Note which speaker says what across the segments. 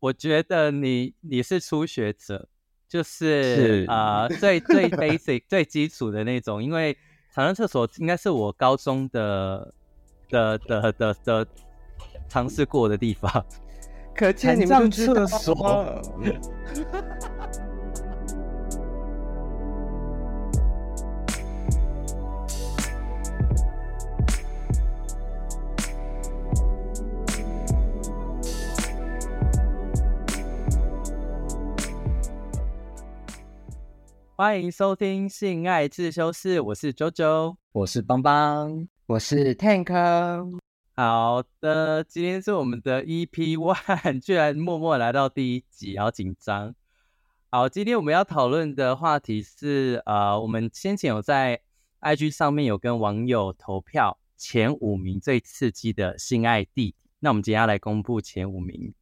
Speaker 1: 我觉得你你是初学者，就是啊最最 basic 最基础的那种，因为长上厕所应该是我高中的的的的的尝试过的地方，
Speaker 2: 可见你们厕所。
Speaker 1: 欢迎收听性爱自修室，我是周周，
Speaker 3: 我是邦邦，
Speaker 2: 我是 Tank。
Speaker 1: 好的，今天是我们的 EP One，居然默默来到第一集，好紧张。好，今天我们要讨论的话题是，呃，我们先前有在 IG 上面有跟网友投票前五名最刺激的性爱地，那我们今天要来公布前五名。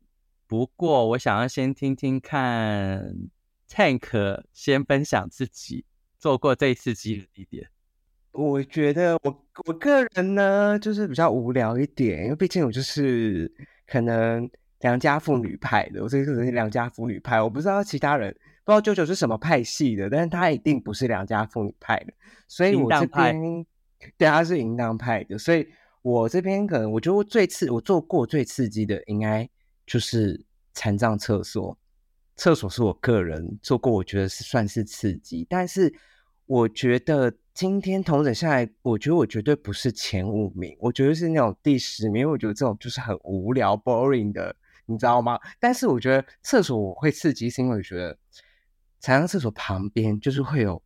Speaker 1: 不过，我想要先听听看。Tank 先分享自己做过最刺激的地点。
Speaker 2: 我觉得我我个人呢，就是比较无聊一点，因为毕竟我就是可能良家妇女派的，我这个人是良家妇女派。我不知道其他人不知道舅舅是什么派系的，但是他一定不是良家妇女派的，所以我这边对他是淫荡派的，所以我这边可能我觉得最刺我做过最刺激的，应该就是残障厕所。厕所是我个人做过，我觉得是算是刺激，但是我觉得今天同整下来，我觉得我绝对不是前五名，我觉得是那种第十名，因为我觉得这种就是很无聊、boring 的，你知道吗？但是我觉得厕所我会刺激，是因为我觉得才上厕所旁边就是会有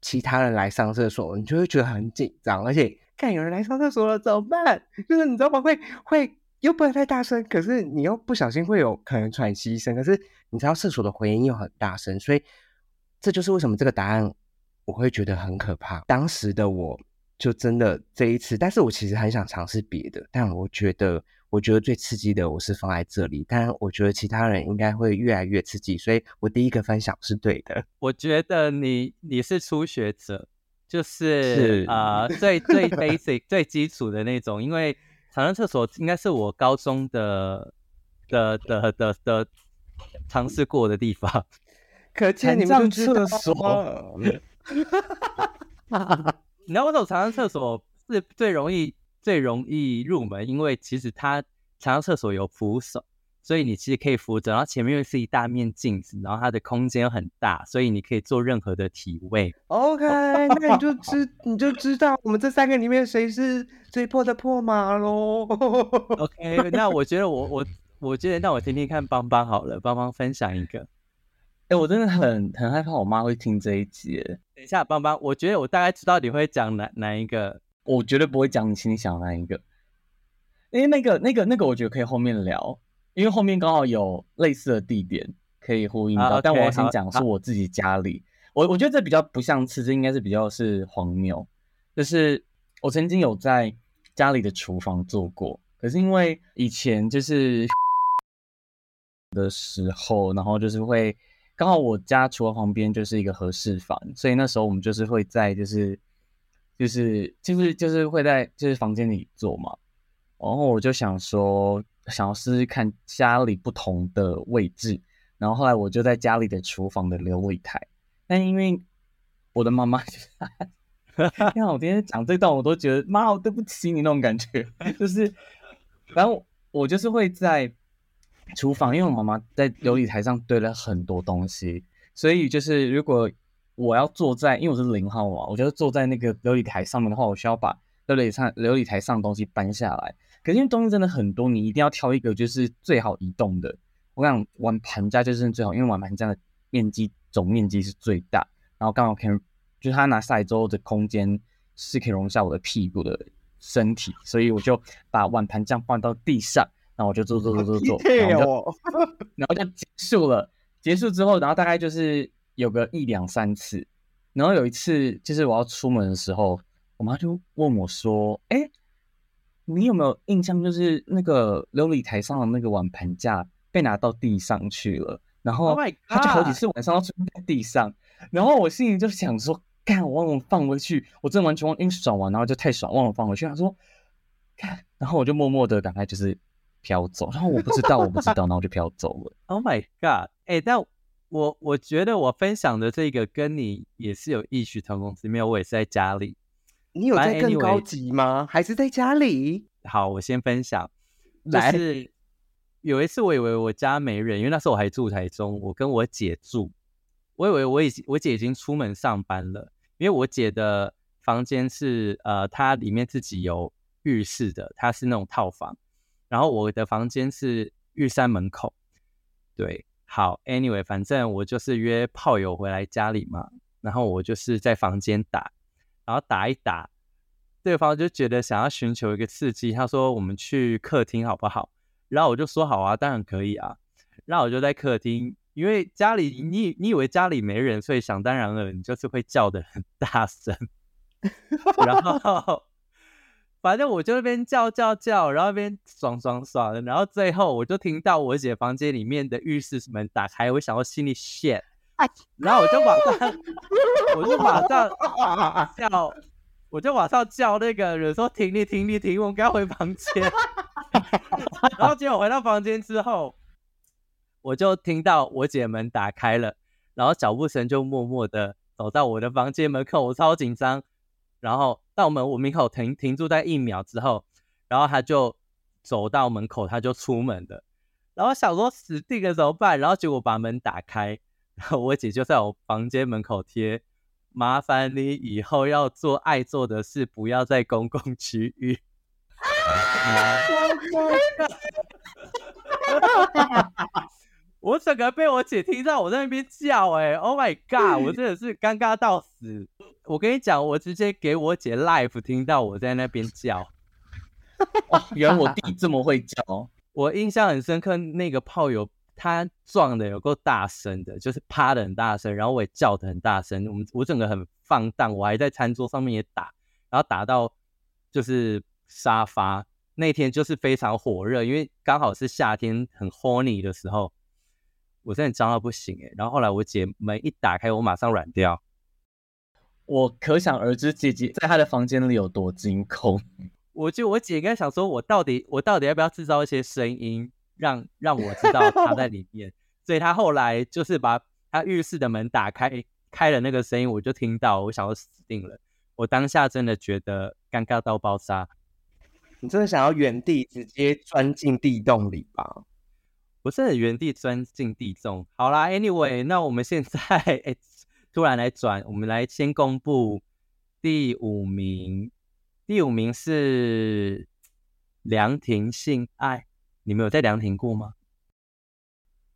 Speaker 2: 其他人来上厕所，你就会觉得很紧张，而且看有人来上厕所了怎么办？就是你知道吗？会会。又不能太大声，可是你又不小心会有可能喘息声，可是你知道厕所的回音又很大声，所以这就是为什么这个答案我会觉得很可怕。当时的我就真的这一次，但是我其实很想尝试别的，但我觉得我觉得最刺激的我是放在这里，但我觉得其他人应该会越来越刺激，所以我第一个分享是对的。
Speaker 1: 我觉得你你是初学者，就是啊最最 basic 最基础的那种，因为。常上厕所应该是我高中的的的的的尝试过的地方，
Speaker 2: 可见你们厕所。
Speaker 1: 你知道为什么常上厕所是最容易最容易入门？因为其实它常上厕所有扶手。所以你其实可以扶着，然后前面又是一大面镜子，然后它的空间又很大，所以你可以做任何的体位。
Speaker 2: OK，那你就知你就知道我们这三个里面谁是最破的破马喽。
Speaker 1: OK，那我觉得我我我觉得那我听听看邦邦好了，邦邦分享一个。
Speaker 3: 哎，我真的很很害怕我妈会听这一集。
Speaker 1: 等一下，邦邦，我觉得我大概知道你会讲哪哪一个，
Speaker 3: 我绝对不会讲你心里想的那一个，因为那个那个那个，我觉得可以后面聊。因为后面刚好有类似的地点可以呼应到，但我要先讲是我自己家里，我我觉得这比较不像吃，这应该是比较是荒谬。就是我曾经有在家里的厨房做过，可是因为以前就是 的时候，然后就是会刚好我家厨房旁边就是一个合适房，所以那时候我们就是会在就是就是就是就是会在就是房间里做嘛，然后我就想说。想要试试看家里不同的位置，然后后来我就在家里的厨房的琉璃台。但因为我的妈妈，你看我今天讲这段，我都觉得妈，我对不起你那种感觉。就是，反正我就是会在厨房，因为我妈妈在琉璃台上堆了很多东西，所以就是如果我要坐在，因为我是零号嘛，我觉得坐在那个琉璃台上面的话，我需要把琉璃上琉璃台上的东西搬下来。可是因为东西真的很多，你一定要挑一个就是最好移动的。我想碗盘架就是最好，因为碗盘架的面积总面积是最大，然后刚好可以就是它拿下来之后的空间是可以容下我的屁股的身体，所以我就把碗盘架放到地上，然后我就做做做做做，然后 然后就结束了。结束之后，然后大概就是有个一两三次，然后有一次就是我要出门的时候，我妈就问我说：“哎。”你有没有印象？就是那个琉璃台上的那个碗盘架被拿到地上去了，然后他就好几次晚上都出现在地上，然后我心里就想说：干，我忘了放回去，我真的完全忘，因为爽完，然后就太爽，忘了放回去。他说：干，然后我就默默的赶快就是飘走，然后我不知道，我不知道，然后就飘走了。
Speaker 1: Oh my god！哎，但我我觉得我分享的这个跟你也是有异曲同工之妙，我也是在家里。
Speaker 2: 你有在更高级吗？还是在家里？
Speaker 1: 好，我先分享。就是有一次，我以为我家没人，因为那时候我还住台中，我跟我姐住。我以为我已经我姐已经出门上班了，因为我姐的房间是呃，她里面自己有浴室的，她是那种套房。然后我的房间是玉山门口。对，好，anyway，反正我就是约炮友回来家里嘛，然后我就是在房间打。然后打一打，对方就觉得想要寻求一个刺激，他说：“我们去客厅好不好？”然后我就说：“好啊，当然可以啊。”然后我就在客厅，因为家里你你以为家里没人，所以想当然了，你就是会叫的很大声。然后反正我就那边叫叫叫，然后那边爽爽爽的，然后最后我就听到我姐房间里面的浴室门打开，我想到心里 shit。然后我就马上，我就马上叫，我就马上叫那个人说停你停你停，我们要回房间。然后结果回到房间之后，我就听到我姐门打开了，然后脚步声就默默的走到我的房间门口，我超紧张。然后到门我门口停停住在一秒之后，然后他就走到门口，他就出门了。然后想说死定了怎么办？然后结果把门打开。然后我姐就在我房间门口贴，麻烦你以后要做爱做的事，不要在公共区域。我整个被我姐听到我在那边叫，哎，Oh my god！我真的是尴尬到死。我跟你讲，我直接给我姐 live 听到我在那边叫。
Speaker 3: 哦原来我弟这么会叫，
Speaker 1: 我印象很深刻。那个炮友。他撞的有够大声的，就是啪的很大声，然后我也叫的很大声。我们我整个很放荡，我还在餐桌上面也打，然后打到就是沙发。那天就是非常火热，因为刚好是夏天很 horny 的时候，我真的脏到不行哎。然后后来我姐门一打开，我马上软掉。
Speaker 3: 我可想而知，姐姐在她的房间里有多惊恐。
Speaker 1: 我就我姐应该想说，我到底我到底要不要制造一些声音？让让我知道他在里面，所以他后来就是把他浴室的门打开，开了那个声音，我就听到，我想要死定了。我当下真的觉得尴尬到爆炸。
Speaker 2: 你真的想要原地直接钻进地洞里吧？
Speaker 1: 不是原地钻进地洞。好啦，Anyway，那我们现在哎，突然来转，我们来先公布第五名。第五名是凉亭性爱。你们有在凉亭过吗？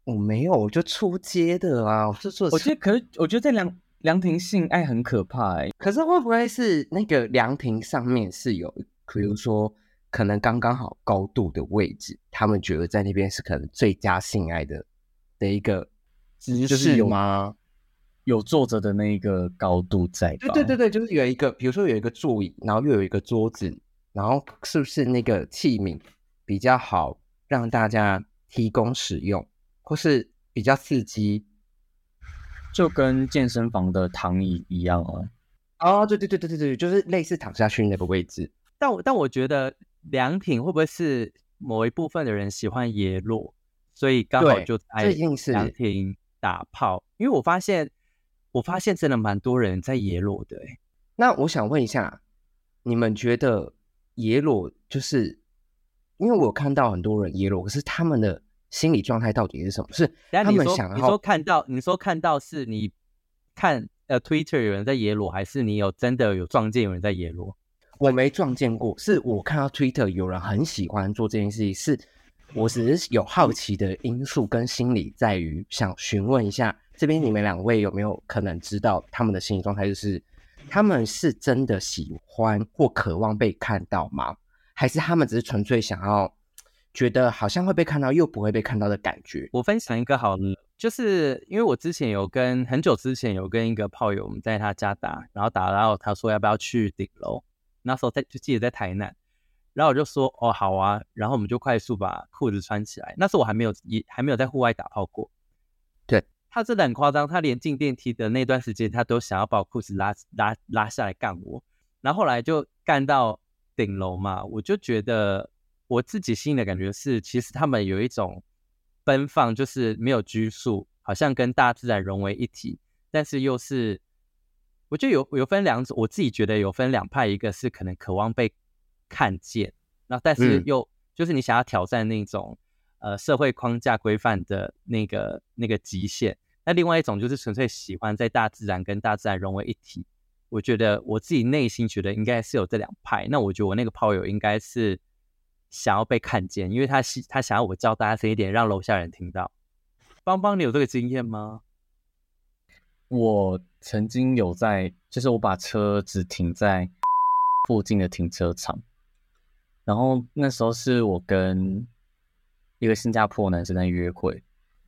Speaker 2: 我没有，我就出街的啊。我是做，
Speaker 3: 我觉得，可是我觉得在凉凉亭性爱很可怕哎。
Speaker 2: 可是会不会是那个凉亭上面是有，比如说可能刚刚好高度的位置，他们觉得在那边是可能最佳性爱的的一个
Speaker 3: 姿势吗？有坐着的那个高度在？
Speaker 2: 对对对对，就是有一个，比如说有一个座椅，然后又有一个桌子，然后是不是那个器皿比较好？让大家提供使用，或是比较刺激，
Speaker 3: 就跟健身房的躺椅一样哦。
Speaker 2: 哦，对对对对对对，就是类似躺下去那个位置。
Speaker 1: 但我但我觉得凉亭会不会是某一部分的人喜欢野裸，所以刚好就在凉亭打炮？因为我发现，我发现真的蛮多人在野裸的。
Speaker 2: 那我想问一下，你们觉得野裸就是？因为我看到很多人耶裸，可是他们的心理状态到底是什么？是他们想要
Speaker 1: 你说看到你说看到是你看呃 Twitter 有人在耶裸，还是你有真的有撞见有人在耶裸？
Speaker 2: 我没撞见过，是我看到 Twitter 有人很喜欢做这件事情，是我只是有好奇的因素跟心理在于想询问一下这边你们两位有没有可能知道他们的心理状态，就是他们是真的喜欢或渴望被看到吗？还是他们只是纯粹想要觉得好像会被看到又不会被看到的感觉。
Speaker 1: 我分享一个好了，就是因为我之前有跟很久之前有跟一个炮友我们在他家打，然后打到他说要不要去顶楼，那时候在就记得在台南，然后我就说哦好啊，然后我们就快速把裤子穿起来。那时候我还没有也还没有在户外打炮过，
Speaker 2: 对
Speaker 1: 他真的很夸张，他连进电梯的那段时间他都想要把我裤子拉拉拉下来干我，然后后来就干到。顶楼嘛，我就觉得我自己心里的感觉是，其实他们有一种奔放，就是没有拘束，好像跟大自然融为一体，但是又是，我觉得有有分两种，我自己觉得有分两派，一个是可能渴望被看见，那但是又就是你想要挑战那种呃社会框架规范的那个那个极限，那另外一种就是纯粹喜欢在大自然跟大自然融为一体。我觉得我自己内心觉得应该是有这两派，那我觉得我那个炮友应该是想要被看见，因为他是他想要我叫大声一点，让楼下人听到。邦邦，你有这个经验吗？
Speaker 3: 我曾经有在，就是我把车子停在附近的停车场，然后那时候是我跟一个新加坡男生在约会，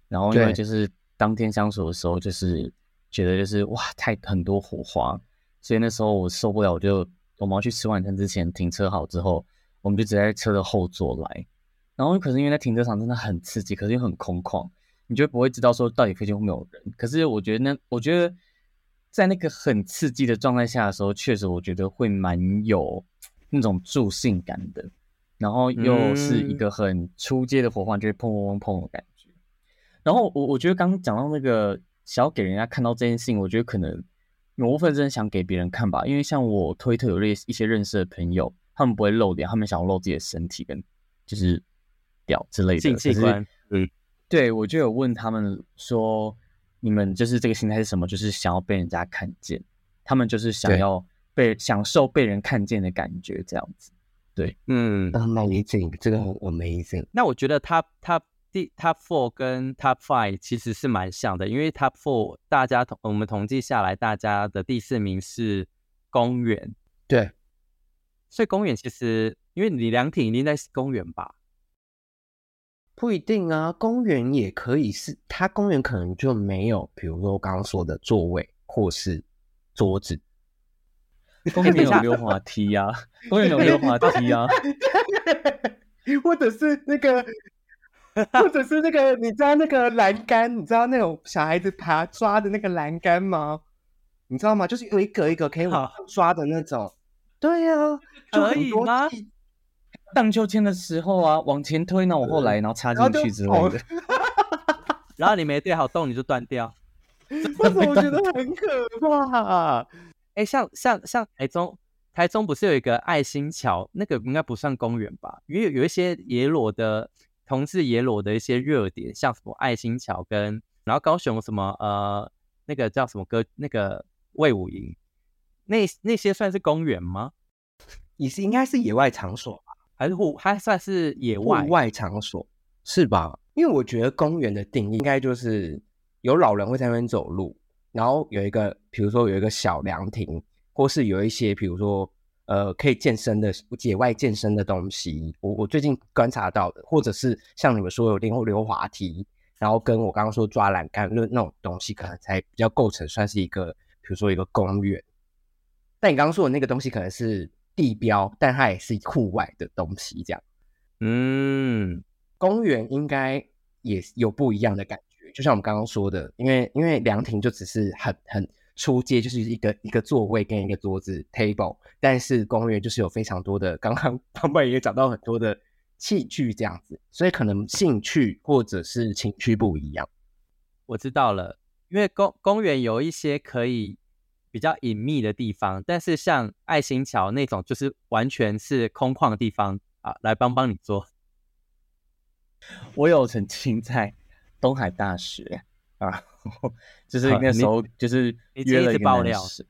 Speaker 3: 然后因为就是当天相处的时候，就是觉得就是哇，太很多火花。所以那时候我受不了，我就我们要去吃晚餐之前停车好之后，我们就直接在车的后座来。然后可是因为在停车场真的很刺激，可是又很空旷，你就不会知道说到底附近会没有人。可是我觉得那我觉得在那个很刺激的状态下的时候，确实我觉得会蛮有那种助兴感的。然后又是一个很出街的火花，就是砰砰砰砰的感觉。然后我我觉得刚刚讲到那个想要给人家看到这件事情，我觉得可能。某部分真的想给别人看吧，因为像我推特有类一些认识的朋友，他们不会露脸，他们想要露自己的身体跟就是屌之类的。
Speaker 1: 性器官，
Speaker 3: 嗯，对我就有问他们说，你们就是这个心态是什么？就是想要被人家看见，他们就是想要被享受被人看见的感觉，这样子。对，
Speaker 2: 嗯，amazing，这个很 amazing。
Speaker 1: 那我觉得他他。第 Top Four 跟 Top Five 其实是蛮像的，因为 Top Four 大家统我们统计下来，大家的第四名是公园，
Speaker 2: 对，
Speaker 1: 所以公园其实因为你凉亭一定在公园吧？
Speaker 2: 不一定啊，公园也可以是，它公园可能就没有，比如说我刚刚说的座位或是桌子，
Speaker 3: 公园有溜滑梯呀，公园有溜滑梯呀，
Speaker 2: 或者是那个。或者是那个，你知道那个栏杆，你知道那种小孩子爬抓的那个栏杆吗？你知道吗？就是有一格一格可以往抓的那种。对呀，
Speaker 1: 可以吗？
Speaker 3: 荡秋千的时候啊，往前推，然后往后来，然后插进去之类的。
Speaker 1: 然后你没对好洞，你就断掉。
Speaker 2: 为什么我觉得很可怕？
Speaker 1: 哎，像像像台中，台中不是有一个爱心桥？那个应该不算公园吧？因为有一些野裸的。同志野裸的一些热点，像什么爱心桥跟，然后高雄什么呃那个叫什么歌那个魏武营，那那些算是公园吗？
Speaker 2: 也是应该是野外场所吧？
Speaker 1: 还是户还算是野外
Speaker 2: 户外场所是吧？因为我觉得公园的定义应该就是有老人会在那边走路，然后有一个比如说有一个小凉亭，或是有一些比如说。呃，可以健身的野外健身的东西，我我最近观察到的，或者是像你们说有溜溜滑梯，然后跟我刚刚说抓栏杆那那种东西，可能才比较构成算是一个，比如说一个公园。但你刚刚说的那个东西可能是地标，但它也是户外的东西，这样。
Speaker 1: 嗯，
Speaker 2: 公园应该也有不一样的感觉，就像我们刚刚说的，因为因为凉亭就只是很很。出街就是一个一个座位跟一个桌子 table，但是公园就是有非常多的，刚刚 旁边也讲到很多的器具这样子，所以可能兴趣或者是情趣不一样。
Speaker 1: 我知道了，因为公公园有一些可以比较隐秘的地方，但是像爱心桥那种就是完全是空旷的地方啊，来帮帮你做。
Speaker 3: 我有曾经在东海大学啊。就是那时候，就是约了一个男生，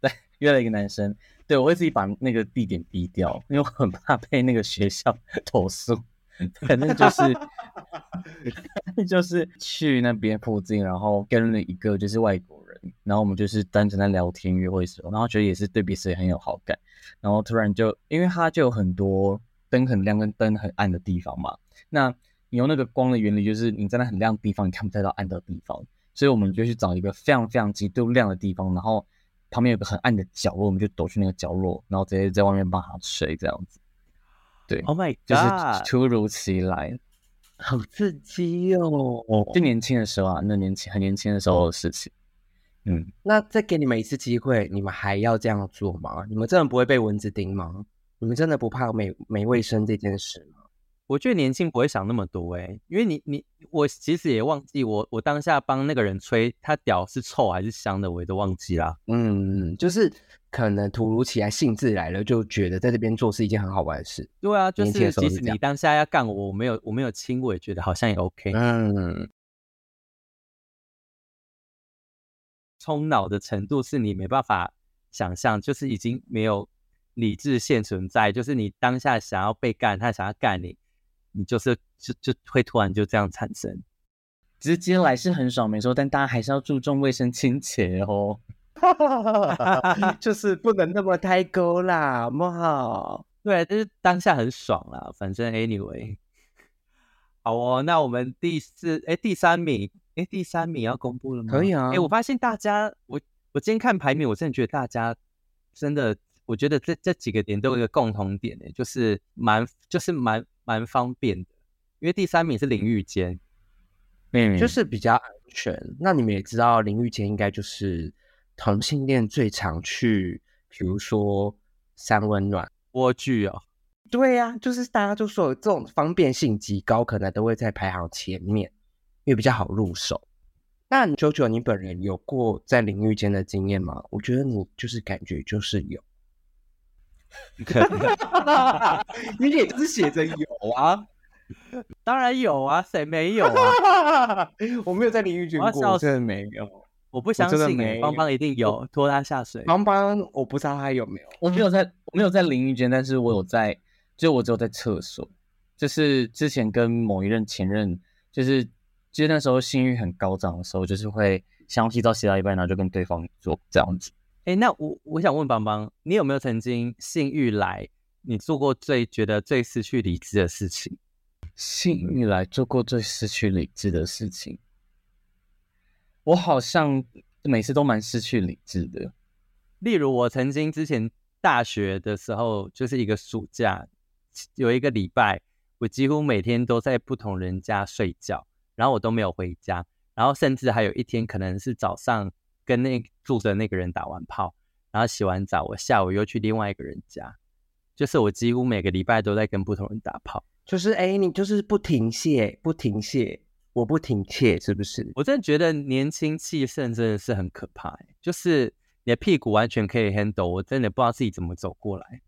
Speaker 3: 对，约了一个男生，对我会自己把那个地点逼掉，因为我很怕被那个学校 投诉。反正就是，就是去那边附近，然后跟了一个就是外国人，然后我们就是单纯在聊天约会时候，然后觉得也是对彼此也很有好感，然后突然就因为他就有很多灯很亮跟灯很暗的地方嘛，那。你用那个光的原理，就是你站在那很亮的地方，你看不太到暗的地方，所以我们就去找一个非常非常极度亮的地方，然后旁边有个很暗的角落，我们就躲去那个角落，然后直接在外面帮他吹这样子。对
Speaker 1: ，Oh my God，
Speaker 3: 就是突如其来，
Speaker 2: 好刺激哦！
Speaker 3: 就年轻的时候啊，那年轻很年轻的时候的事情。嗯，
Speaker 2: 那再给你们一次机会，你们还要这样做吗？你们真的不会被蚊子叮吗？你们真的不怕没没卫生这件事吗？
Speaker 1: 我觉得年轻不会想那么多哎，因为你你我其实也忘记我我当下帮那个人吹，他屌是臭还是香的，我也都忘记啦。
Speaker 2: 嗯，就是可能突如其来兴致来了，就觉得在这边做是一件很好玩的事。
Speaker 1: 对啊，就是即使你当下要干我，我没有我没有亲，我也觉得好像也 OK。
Speaker 2: 嗯，
Speaker 1: 冲脑的程度是你没办法想象，就是已经没有理智现存在，就是你当下想要被干，他想要干你，你就是就就会突然就这样产生。
Speaker 3: 直接来是很爽没错，但大家还是要注重卫生清洁哦。
Speaker 2: 就是不能那么太勾啦，好不好？
Speaker 1: 对，就是当下很爽啦，反正 anyway。好哦，那我们第四哎第三名哎第三名要公布了吗？
Speaker 2: 可以啊
Speaker 1: 哎，我发现大家我我今天看排名，我真的觉得大家真的，我觉得这这几个点都有一个共同点呢，就是蛮就是蛮蛮方便的，因为第三名是淋浴间，
Speaker 3: 嗯，
Speaker 2: 就是比较安全。那你们也知道，淋浴间应该就是同性恋最常去，比如说三温暖。
Speaker 1: 蜗居哦，
Speaker 2: 对呀、就是大家就说这种方便性极高，可能都会在排行前面，因为比较好入手。那九九，你本人有过在淋浴间的经验吗？我觉得你就是感觉就是有，你也就是写着有啊。
Speaker 1: 当然有啊，谁没有啊？
Speaker 2: 我没有在淋浴间过，
Speaker 1: 我要笑
Speaker 2: 我真的没有。
Speaker 1: 我不相
Speaker 2: 真的
Speaker 1: 信欸，
Speaker 2: 没
Speaker 1: 邦邦一定有，拖他下水。
Speaker 2: 邦邦，我不知道他有没有。
Speaker 3: 我没有在，我没有在淋浴间，但是我有在，就我只有在厕所，就是之前跟某一任前任，就是就是那时候性欲很高涨的时候，就是会想洗澡洗到一半，然后就跟对方做这样子。
Speaker 1: 哎，那我我想问邦邦，你有没有曾经性欲来，你做过最觉得最失去理智的事情？
Speaker 3: 性欲来做过最失去理智的事情，我好像每次都蛮失去理智的。
Speaker 1: 例如，我曾经之前大学的时候，就是一个暑假，有一个礼拜，我几乎每天都在不同人家睡觉，然后我都没有回家，然后甚至还有一天可能是早上跟那住的那个人打完炮，然后洗完澡，我下午又去另外一个人家，就是我几乎每个礼拜都在跟不同人打炮。
Speaker 2: 就是哎，你就是不停歇，不停歇，我不停歇，是不是？
Speaker 1: 我真的觉得年轻气盛真的是很可怕、欸，就是你的屁股完全可以 handle，我真的不知道自己怎么走过来。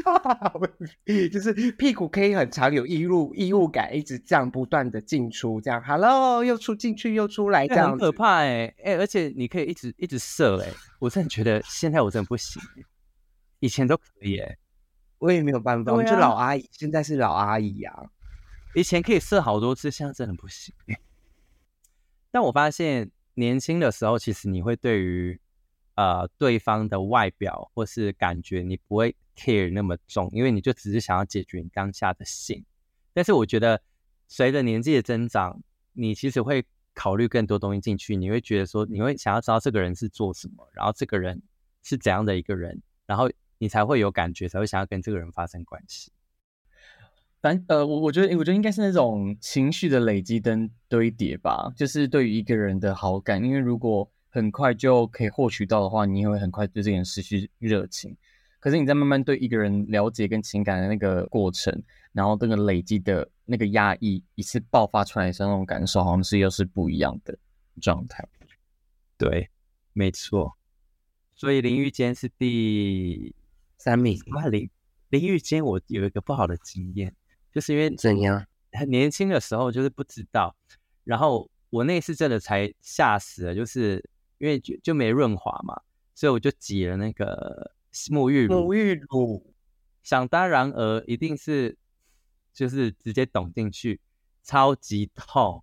Speaker 2: 就是屁股可以很长，有异物异物感，一直这样不断的进出，这样 hello 又出进去又出来，这样
Speaker 1: 可怕哎、欸、哎、而且你可以一直一直射哎、我真的觉得现在我真的不行、欸，以前都可以哎、
Speaker 2: 我也没有办法，我们
Speaker 1: 对啊
Speaker 2: 就老阿姨，现在是老阿姨啊。
Speaker 1: 以前可以射好多次，现在真的不行、欸。但我发现年轻的时候，其实你会对于呃对方的外表或是感觉，你不会 care 那么重，因为你就只是想要解决你当下的性。但是我觉得随着年纪的增长，你其实会考虑更多东西进去，你会觉得说，你会想要知道这个人是做什么，然后这个人是怎样的一个人，然后你才会有感觉，才会想要跟这个人发生关系。
Speaker 3: 反呃，我我觉得我觉得应该是那种情绪的累积跟堆叠吧，就是对于一个人的好感，因为如果很快就可以获取到的话，你也会很快对这个人失去热情。可是你在慢慢对一个人了解跟情感的那个过程，然后这个累积的那个压抑一次爆发出来的时候，那种感受好像是又是不一样的状态。
Speaker 1: 对，没错。所以淋浴间是第
Speaker 2: 三名
Speaker 1: 哇淋淋浴间，我有一个不好的经验，就是因为
Speaker 2: 怎样？
Speaker 1: 很年轻的时候就是不知道，然后我那次真的才吓死了，就是因为就就没润滑嘛，所以我就挤了那个沐浴乳，
Speaker 2: 沐浴乳，
Speaker 1: 想当然而一定是就是直接捅进去，超级痛，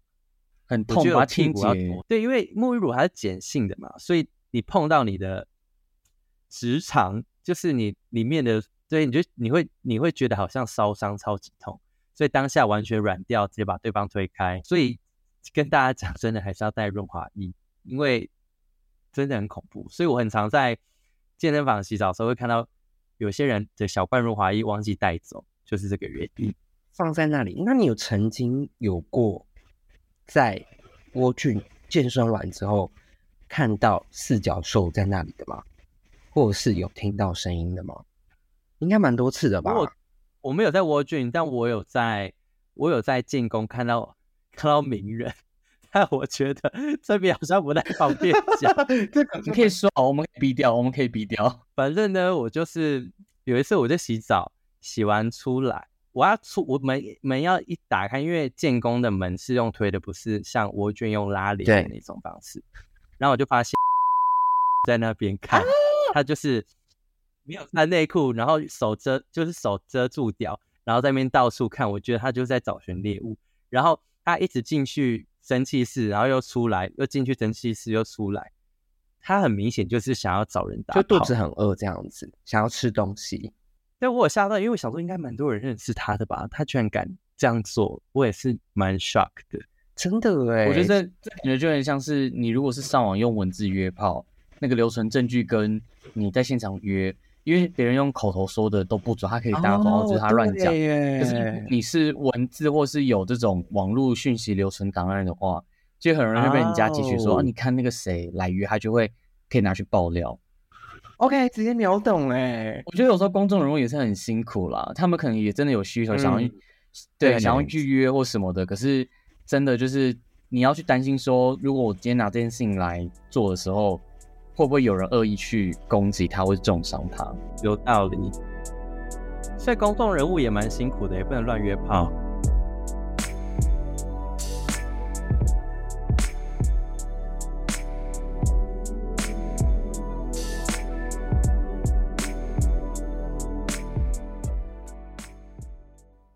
Speaker 3: 很痛，
Speaker 1: 我觉得我
Speaker 3: 把它清洁
Speaker 1: 脱。对，因为沐浴乳它是碱性的嘛，所以你碰到你的直肠，就是你里面的，所以你就你会你会觉得好像烧伤，超级痛，所以当下完全软掉，直接把对方推开。所以跟大家讲，真的还是要带润滑液，因为真的很恐怖。所以我很常在健身房洗澡的时候会看到有些人的小半润滑液忘记带走，就是这个原因。
Speaker 2: 放在那里。那你有曾经有过在蜗菌健身完之后看到四脚兽在那里的吗？或者是有听到声音的吗？应该蛮多次的吧？
Speaker 1: 我我没有在蜗郡，但我有在，我有在建工看到看到名人，但我觉得这边好像不太方便讲。
Speaker 3: 这个你可以说，我们可以逼掉，我们可以逼掉。
Speaker 1: 反正呢，我就是有一次我在洗澡，洗完出来，我要出我门门要一打开，因为建工的门是用推的，不是像蜗卷用拉帘的那种方式。然后我就发现，在那边看，他就是没有穿内裤，然后手遮，就是手遮住掉，然后在那边到处看。我觉得他就是在找寻猎物。然后他一直进去蒸汽室，然后又出来，又进去蒸汽室，又出来。他很明显就是想要找人打，
Speaker 2: 就肚子很饿这样子，想要吃东西。
Speaker 1: 但我有吓到，因为我想说应该蛮多人认识他的吧，他居然敢这样做，我也是蛮 shock 的。
Speaker 2: 真的哎，
Speaker 3: 我觉得这这感觉就很像是你如果是上网用文字约炮，那个留存证据跟你在现场约，因为别人用口头说的都不准，他可以打说就是他乱讲。可是你是文字或是有这种网络讯息留存档案的话，就很容易被人家截取说啊，你看那个谁来约，他就会可以拿去爆料。
Speaker 2: OK，直接秒懂哎。
Speaker 3: 我觉得有时候公众人物也是很辛苦啦，他们可能也真的有需求，想要对想要预约或什么的，可是。真的就是你要去担心说，如果我今天拿这件事情来做的时候，会不会有人恶意去攻击他，或者重伤他？
Speaker 1: 有道理。所以公众人物也蛮辛苦的，也不能乱约炮。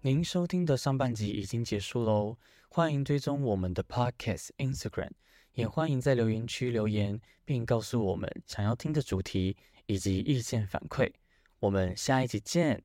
Speaker 4: 您收听的上半集已经结束喽。欢迎追踪我们的 Podcast Instagram，也欢迎在留言区留言，并告诉我们想要听的主题以及意见反馈。我们下一集见。